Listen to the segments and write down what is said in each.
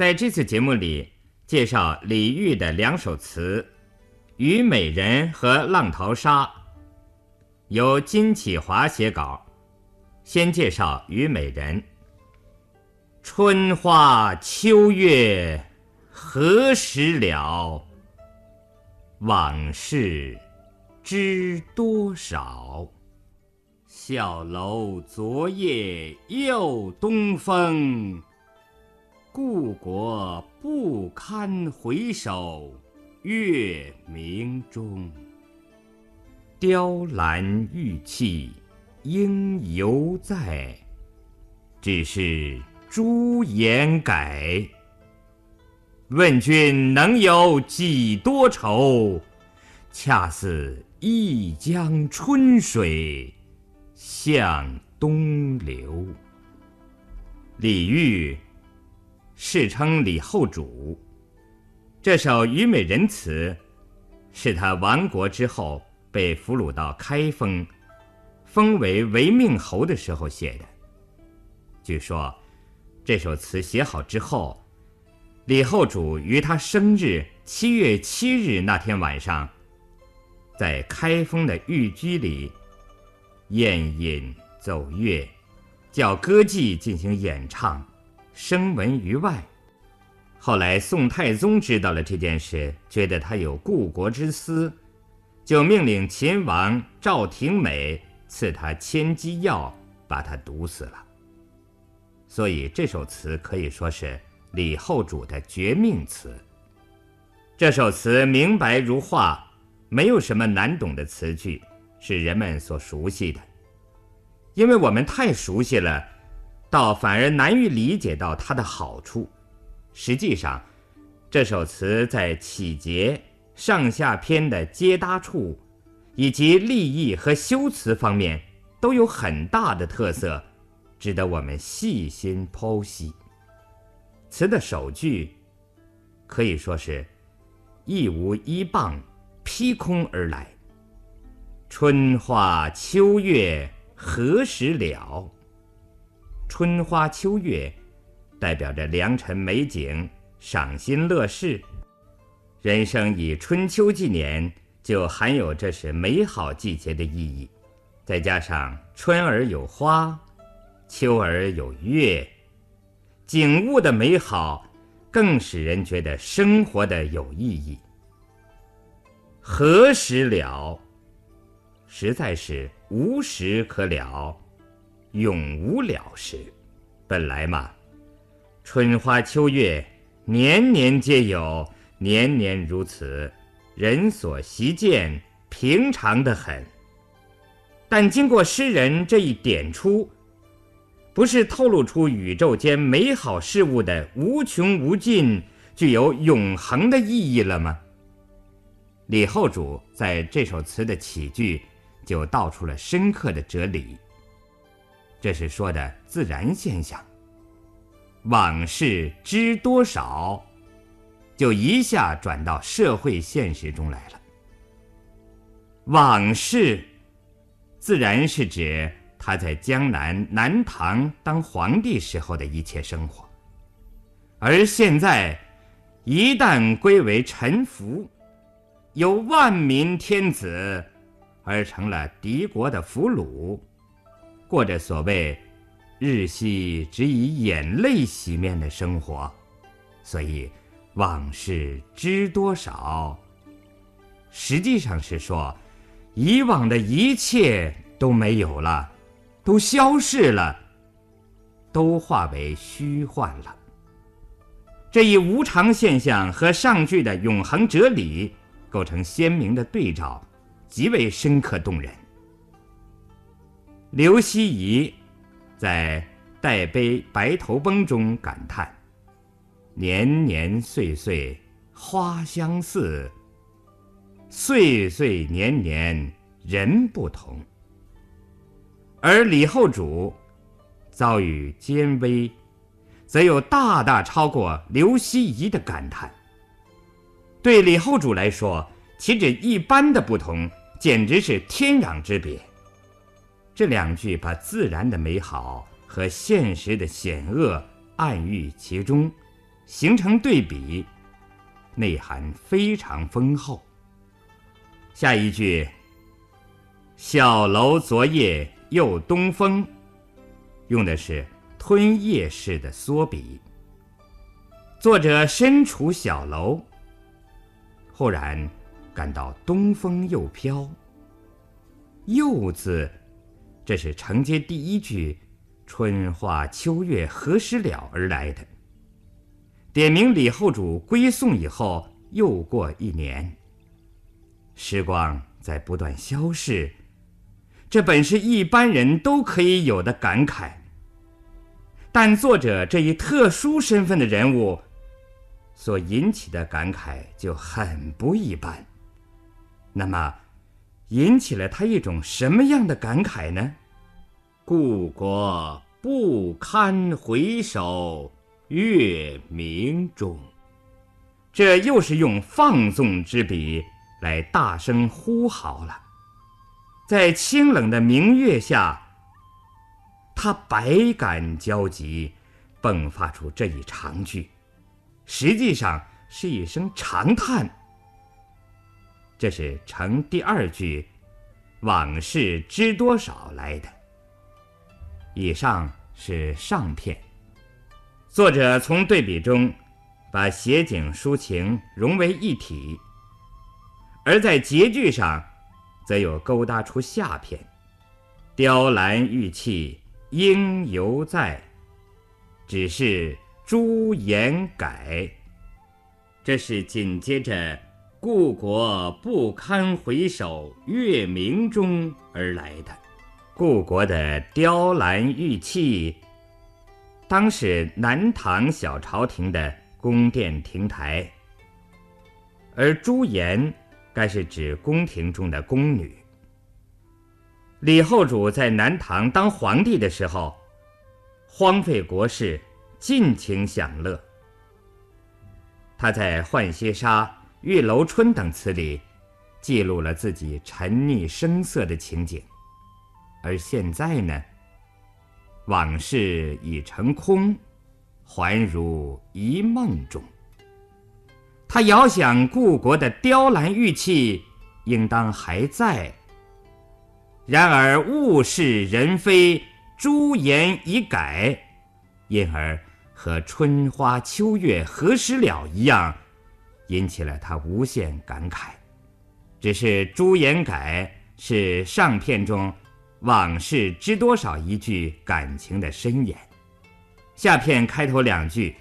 在这次节目里，介绍李煜的两首词《虞美人》和《浪淘沙》，由金启华写稿。先介绍《虞美人》：春花秋月何时了？往事知多少？小楼昨夜又东风，故国不堪回首月明中。雕栏玉砌应犹在，只是朱颜改。问君能有几多愁？恰似一江春水向东流。李煜，世称李后主。这首《虞美人》词，是他亡国之后被俘虏到开封，封为违命侯的时候写的。据说，这首词写好之后。李后主于他生日七月七日那天晚上，在开封的寓居里宴饮奏乐，叫歌妓进行演唱，声闻于外。后来宋太宗知道了这件事，觉得他有故国之思，就命令秦王赵廷美赐他千机药，把他毒死了。所以这首词可以说是。李后主的绝命词。这首词明白如画，没有什么难懂的词句，是人们所熟悉的。因为我们太熟悉了，倒反而难于理解到它的好处。实际上，这首词在起节、上下篇的接搭处，以及立意和修辞方面，都有很大的特色，值得我们细心剖析。词的首句可以说是一无一棒，劈空而来。春花秋月何时了？春花秋月代表着良辰美景，赏心乐事。人生以春秋纪年，就含有这是美好季节的意义。再加上春儿有花，秋儿有月。景物的美好，更使人觉得生活的有意义。何时了？实在是无时可了，永无了时。本来嘛，春花秋月，年年皆有，年年如此，人所习见，平常的很。但经过诗人这一点出。不是透露出宇宙间美好事物的无穷无尽、具有永恒的意义了吗？李后主在这首词的起句就道出了深刻的哲理。这是说的自然现象。往事知多少，就一下转到社会现实中来了。往事，自然是指。他在江南南唐当皇帝时候的一切生活，而现在一旦归为臣服，由万民天子而成了敌国的俘虏，过着所谓日夕只以眼泪洗面的生活，所以往事知多少，实际上是说以往的一切都没有了。都消逝了，都化为虚幻了。这一无常现象和上句的永恒哲理构成鲜明的对照，极为深刻动人。刘希夷在《代悲白头翁》中感叹：“年年岁岁花相似，岁岁年年人不同。”而李后主遭遇艰危，则有大大超过刘希夷的感叹。对李后主来说，岂止一般的不同，简直是天壤之别。这两句把自然的美好和现实的险恶暗喻其中，形成对比，内涵非常丰厚。下一句“小楼昨夜又东风”，用的是吞咽式的缩笔。作者身处小楼，忽然感到东风又飘。又字，这是承接第一句“春花秋月何时了”而来的。点明李后主归宋以后又过一年，时光在不断消逝，这本是一般人都可以有的感慨。但作者这一特殊身份的人物，所引起的感慨就很不一般。那么，引起了他一种什么样的感慨呢？故国不堪回首。月明中，这又是用放纵之笔来大声呼号了。在清冷的明月下，他百感交集，迸发出这一长句，实际上是一声长叹。这是承第二句“往事知多少”来的。以上是上片。作者从对比中，把写景抒情融为一体，而在结句上，则又勾搭出下片：“雕栏玉砌应犹在，只是朱颜改。”这是紧接着“故国不堪回首月明中”而来的。故国的雕栏玉砌。当是南唐小朝廷的宫殿亭台，而朱颜该是指宫廷中的宫女。李后主在南唐当皇帝的时候，荒废国事，尽情享乐。他在《浣溪沙》《玉楼春》等词里，记录了自己沉溺声色的情景。而现在呢？往事已成空，还如一梦中。他遥想故国的雕栏玉砌，应当还在。然而物是人非，朱颜已改，因而和“春花秋月何时了”一样，引起了他无限感慨。只是朱颜改是上片中。往事知多少？一句感情的深言。下片开头两句：“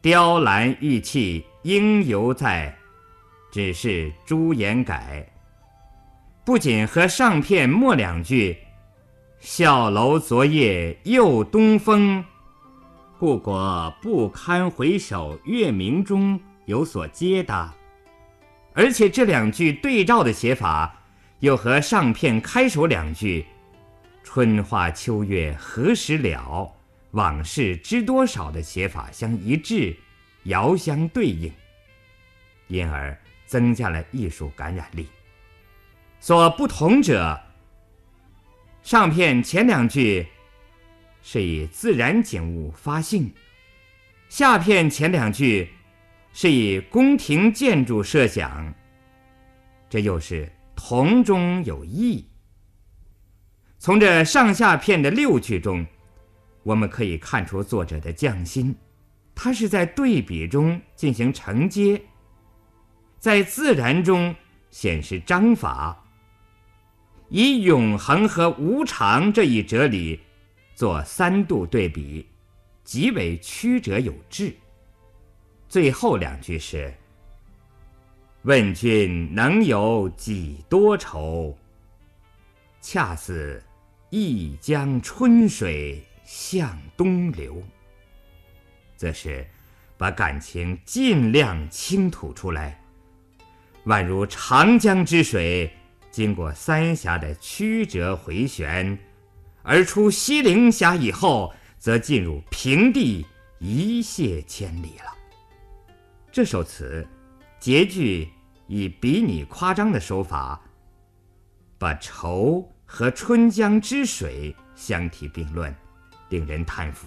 雕栏玉砌应犹在，只是朱颜改。”不仅和上片末两句“小楼昨夜又东风，故国不堪回首月明中”有所接搭，而且这两句对照的写法。又和上片开首两句“春花秋月何时了，往事知多少”的写法相一致，遥相对应，因而增加了艺术感染力。所不同者，上片前两句是以自然景物发兴，下片前两句是以宫廷建筑设想，这又是。同中有异。从这上下片的六句中，我们可以看出作者的匠心，他是在对比中进行承接，在自然中显示章法，以永恒和无常这一哲理做三度对比，极为曲折有致。最后两句是。问君能有几多愁？恰似一江春水向东流。则是把感情尽量倾吐出来，宛如长江之水，经过三峡的曲折回旋，而出西陵峡以后，则进入平地，一泻千里了。这首词结句。以比拟夸张的手法，把愁和春江之水相提并论，令人叹服，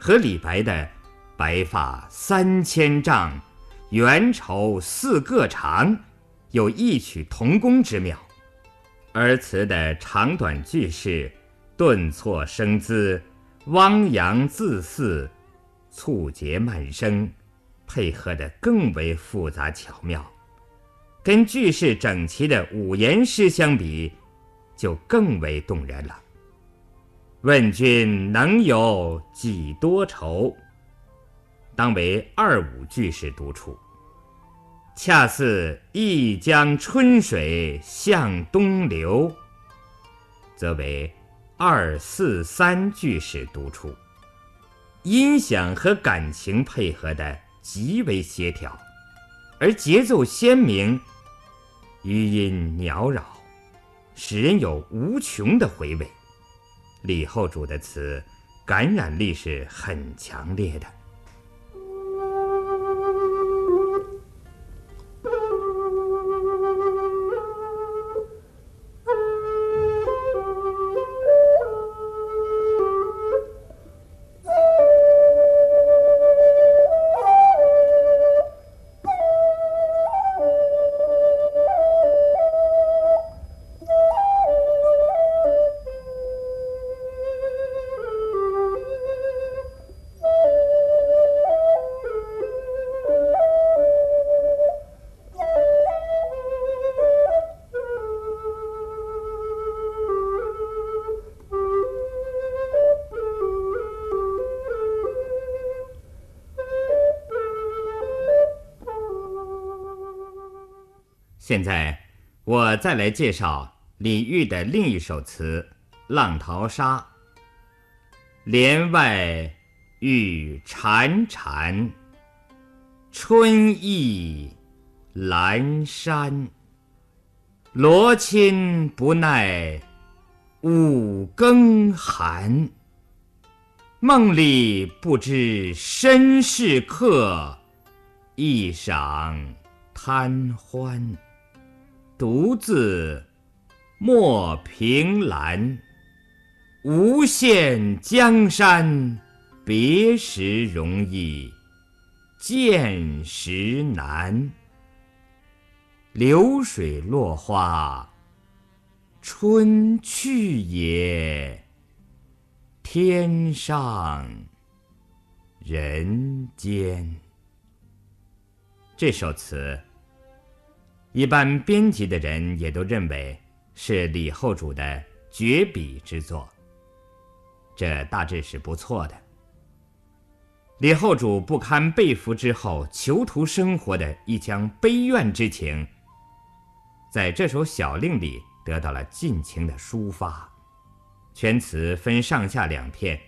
和李白的白发三千丈，缘愁似个长，有异曲同工之妙。而词的长短句式、顿挫声姿、汪洋自肆、促节慢声，配合得更为复杂巧妙。跟句式整齐的五言诗相比，就更为动人了。问君能有几多愁？当为二五句式独处。恰似一江春水向东流，则为二四三句式独处。音响和感情配合的极为协调，而节奏鲜明，余音袅绕，使人有无穷的回味。李后主的词感染力是很强烈的。现在，我再来介绍李煜的另一首词《浪淘沙》。帘外雨潺潺，春意阑珊。罗衾不耐五更寒，梦里不知身是客，一晌贪欢。独自莫凭栏，无限江山别时容易见时难。流水落花春去也，天上人间。这首词。一般编辑的人也都认为是李后主的绝笔之作，这大致是不错的。李后主不堪被俘之后囚徒生活的一腔悲怨之情，在这首小令里得到了尽情的抒发。全词分上下两片，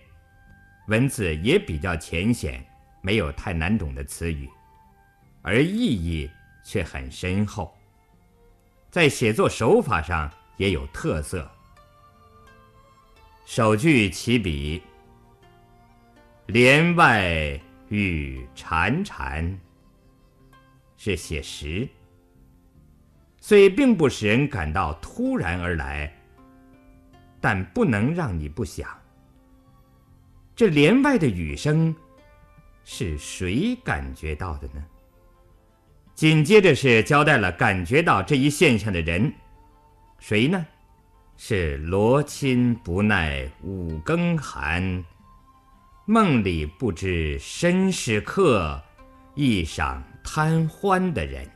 文字也比较浅显，没有太难懂的词语，而意义却很深厚。在写作手法上也有特色。首句起笔，帘外雨潺潺，是写实，虽并不使人感到突然而来，但不能让你不想：这帘外的雨声，是谁感觉到的呢？紧接着是交代了感觉到这一现象的人，谁呢？是罗衾不耐五更寒，梦里不知身是客，一晌贪欢的人。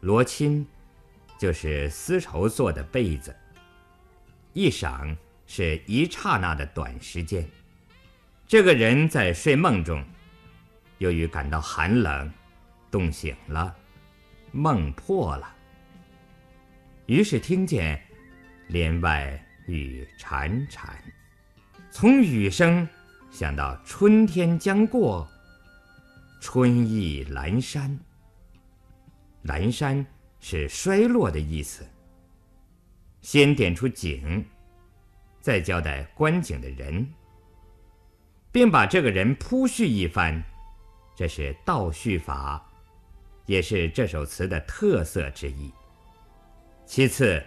罗衾就是丝绸做的被子。一晌是一刹那的短时间，这个人在睡梦中，由于感到寒冷。冻醒了，梦破了。于是听见帘外雨潺潺，从雨声想到春天将过，春意阑珊。阑珊是衰落的意思。先点出景，再交代观景的人，并把这个人铺叙一番，这是倒叙法。也是这首词的特色之一。其次，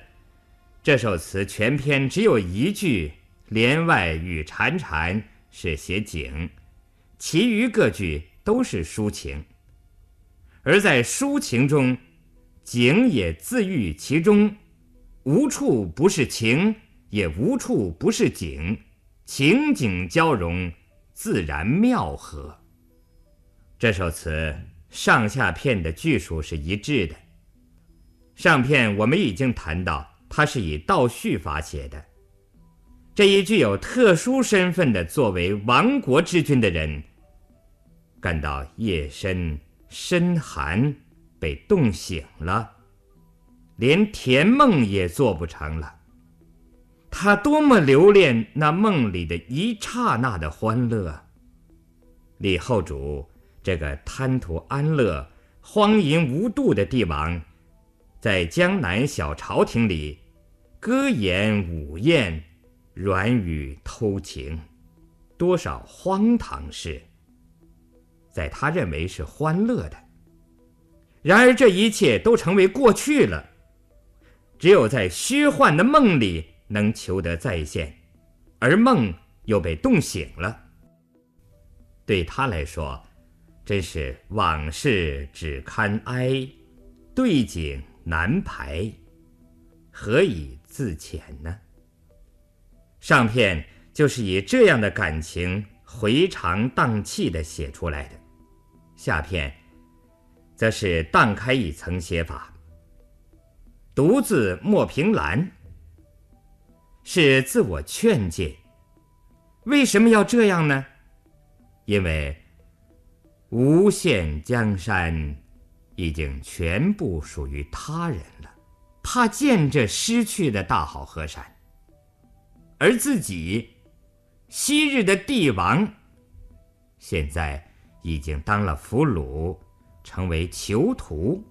这首词全篇只有一句“帘外雨潺潺”是写景，其余各句都是抒情。而在抒情中，景也自喻其中，无处不是情，也无处不是景，情景交融，自然妙合。这首词上下片的句数是一致的。上片我们已经谈到，它是以倒叙法写的。这一具有特殊身份的作为亡国之君的人，感到夜深深寒，被冻醒了，连甜梦也做不成了。他多么留恋那梦里的一刹那的欢乐！李后主这个贪图安乐、荒淫无度的帝王，在江南小朝廷里，歌言舞宴。软语偷情，多少荒唐事，在他认为是欢乐的。然而这一切都成为过去了，只有在虚幻的梦里能求得再现，而梦又被冻醒了。对他来说，真是往事只堪哀，对景难排，何以自遣呢？上片就是以这样的感情回肠荡气地写出来的，下片则是荡开一层写法。独自莫凭栏，是自我劝诫。为什么要这样呢？因为无限江山已经全部属于他人了，怕见这失去的大好河山。而自己，昔日的帝王，现在已经当了俘虏，成为囚徒，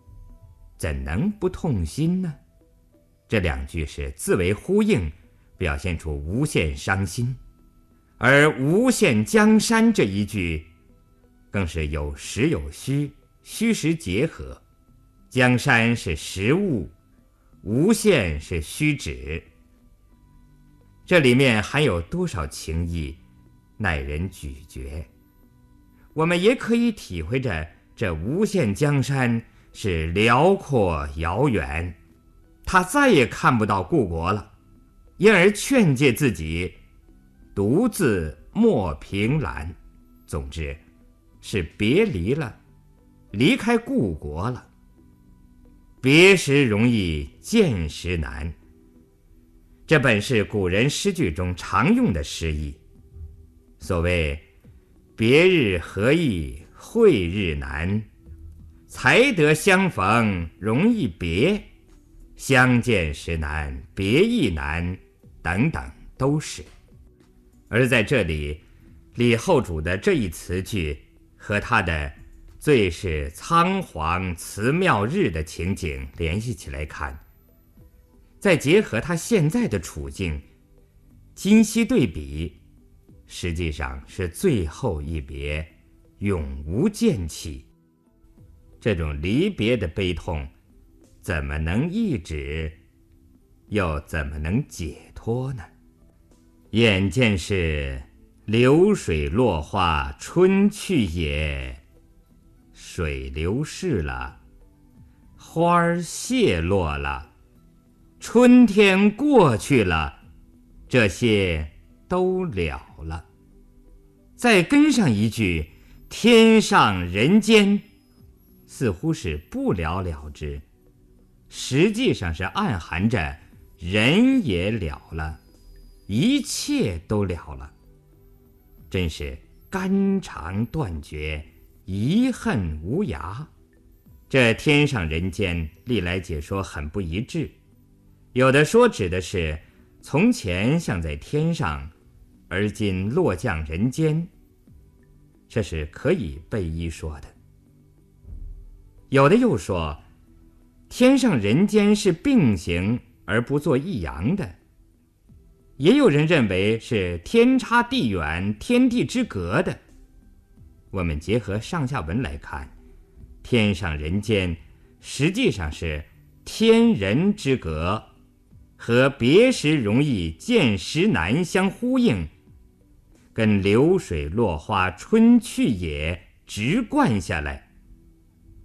怎能不痛心呢？这两句是自为呼应，表现出无限伤心；而“无限江山”这一句，更是有实有虚，虚实结合。江山是实物，无限是虚指。这里面含有多少情意，耐人咀嚼。我们也可以体会着这无限江山是辽阔遥远，他再也看不到故国了，因而劝诫自己，独自莫凭栏。总之，是别离了，离开故国了。别时容易见时难。这本是古人诗句中常用的诗意。所谓“别日何易会日难，才得相逢容易别，相见时难别亦难”等等，都是。而在这里，李后主的这一词句和他的“最是仓皇辞庙日”的情景联系起来看。再结合他现在的处境，今昔对比，实际上是最后一别，永无见起。这种离别的悲痛，怎么能抑制，又怎么能解脱呢？眼见是流水落花春去也，水流逝了，花儿谢落了。春天过去了，这些都了了。再跟上一句“天上人间”，似乎是不了了之，实际上是暗含着人也了了，一切都了了。真是肝肠断绝，遗恨无涯。这天上人间，历来解说很不一致。有的说指的是从前像在天上，而今落降人间。这是可以被一说的。有的又说，天上人间是并行而不作一阳的。也有人认为是天差地远、天地之隔的。我们结合上下文来看，天上人间实际上是天人之隔。和别时容易见时难相呼应，跟流水落花春去也直贯下来。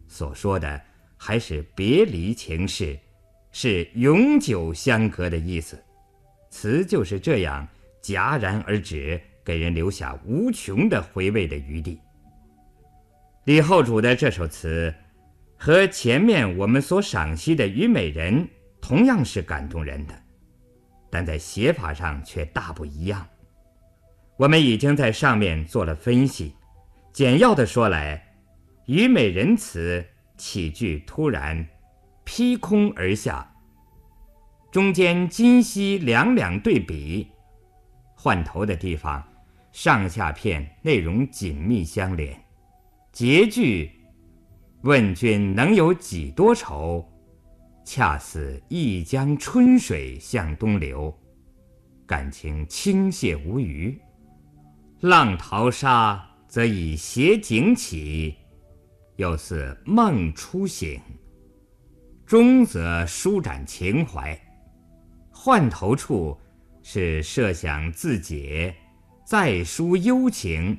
所说的还是别离情事，是永久相隔的意思。词就是这样戛然而止，给人留下无穷的回味的余地。李后主的这首词，和前面我们所赏析的《虞美人》同样是感动人的，但在写法上却大不一样。我们已经在上面做了分析，简要的说来，《虞美人》词起句突然，劈空而下，中间今昔两两对比，换头的地方，上下片内容紧密相连。结句，问君能有几多愁？恰似一江春水向东流，感情倾泻无余。浪淘沙，则以斜景起，又似梦初醒。中则舒展情怀，换头处是设想自解，再抒幽情。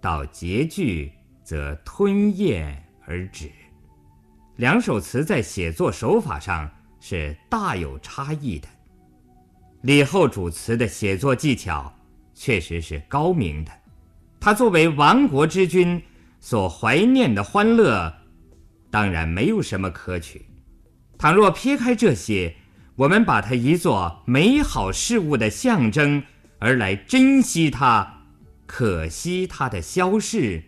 到结句。则吞咽而止，两首词在写作手法上是大有差异的。李后主词的写作技巧确实是高明的，他作为亡国之君所怀念的欢乐，当然没有什么可取。倘若撇开这些，我们把它移作美好事物的象征而来珍惜它，可惜它的消逝。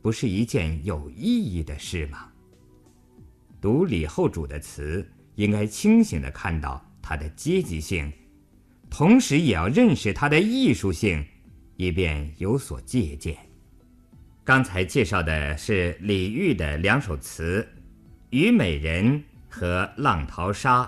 不是一件有意义的事吗？读李后主的词，应该清醒地看到他的阶级性，同时也要认识他的艺术性，以便有所借鉴。刚才介绍的是李煜的两首词《虞美人》和《浪淘沙》。